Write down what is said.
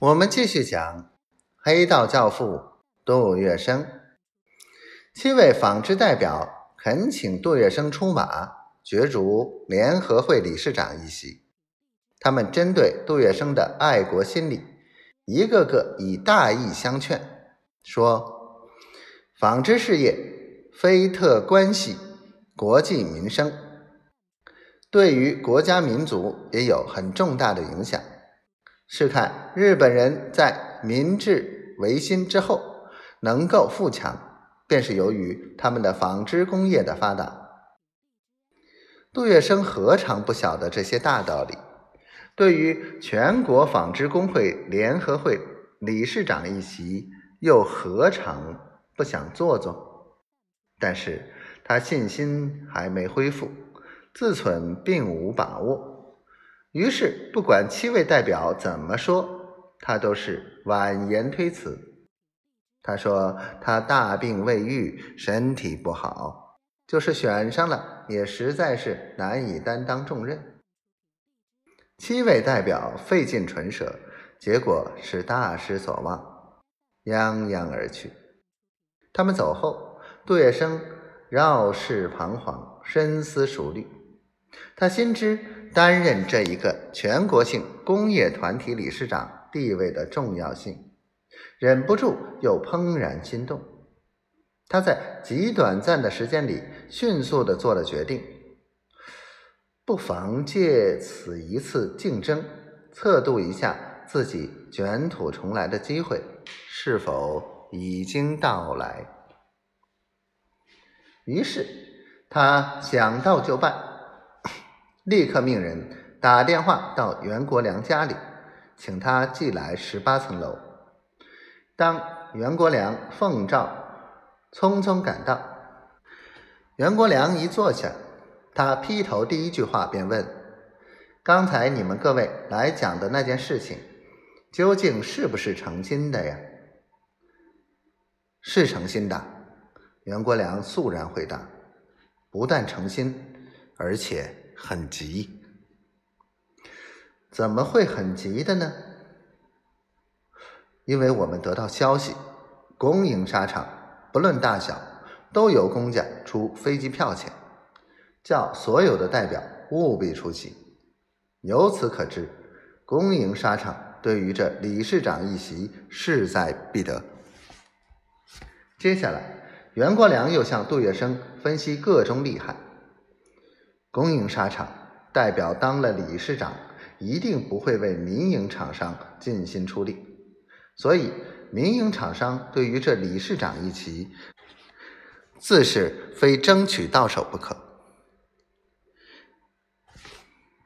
我们继续讲黑道教父杜月笙。七位纺织代表恳请杜月笙出马，角逐联合会理事长一席。他们针对杜月笙的爱国心理，一个个以大义相劝，说：纺织事业非特关系国计民生，对于国家民族也有很重大的影响。试看日本人在明治维新之后能够富强，便是由于他们的纺织工业的发达。杜月笙何尝不晓得这些大道理？对于全国纺织工会联合会理事长一席，又何尝不想做做？但是他信心还没恢复，自忖并无把握。于是，不管七位代表怎么说，他都是婉言推辞。他说：“他大病未愈，身体不好，就是选上了，也实在是难以担当重任。”七位代表费尽唇舌，结果是大失所望，泱泱而去。他们走后，杜月笙绕世彷徨，深思熟虑。他心知担任这一个全国性工业团体理事长地位的重要性，忍不住又怦然心动。他在极短暂的时间里迅速的做了决定，不妨借此一次竞争，测度一下自己卷土重来的机会是否已经到来。于是他想到就办。立刻命人打电话到袁国良家里，请他寄来十八层楼。当袁国良奉诏匆匆赶到，袁国良一坐下，他劈头第一句话便问：“刚才你们各位来讲的那件事情，究竟是不是诚心的呀？”“是诚心的。”袁国良肃然回答，“不但诚心，而且……”很急，怎么会很急的呢？因为我们得到消息，公营沙场不论大小，都有公家出飞机票钱，叫所有的代表务必出席。由此可知，公营沙场对于这理事长一席势在必得。接下来，袁国良又向杜月笙分析各种利害。公营沙厂代表当了理事长，一定不会为民营厂商尽心出力，所以民营厂商对于这理事长一席，自是非争取到手不可。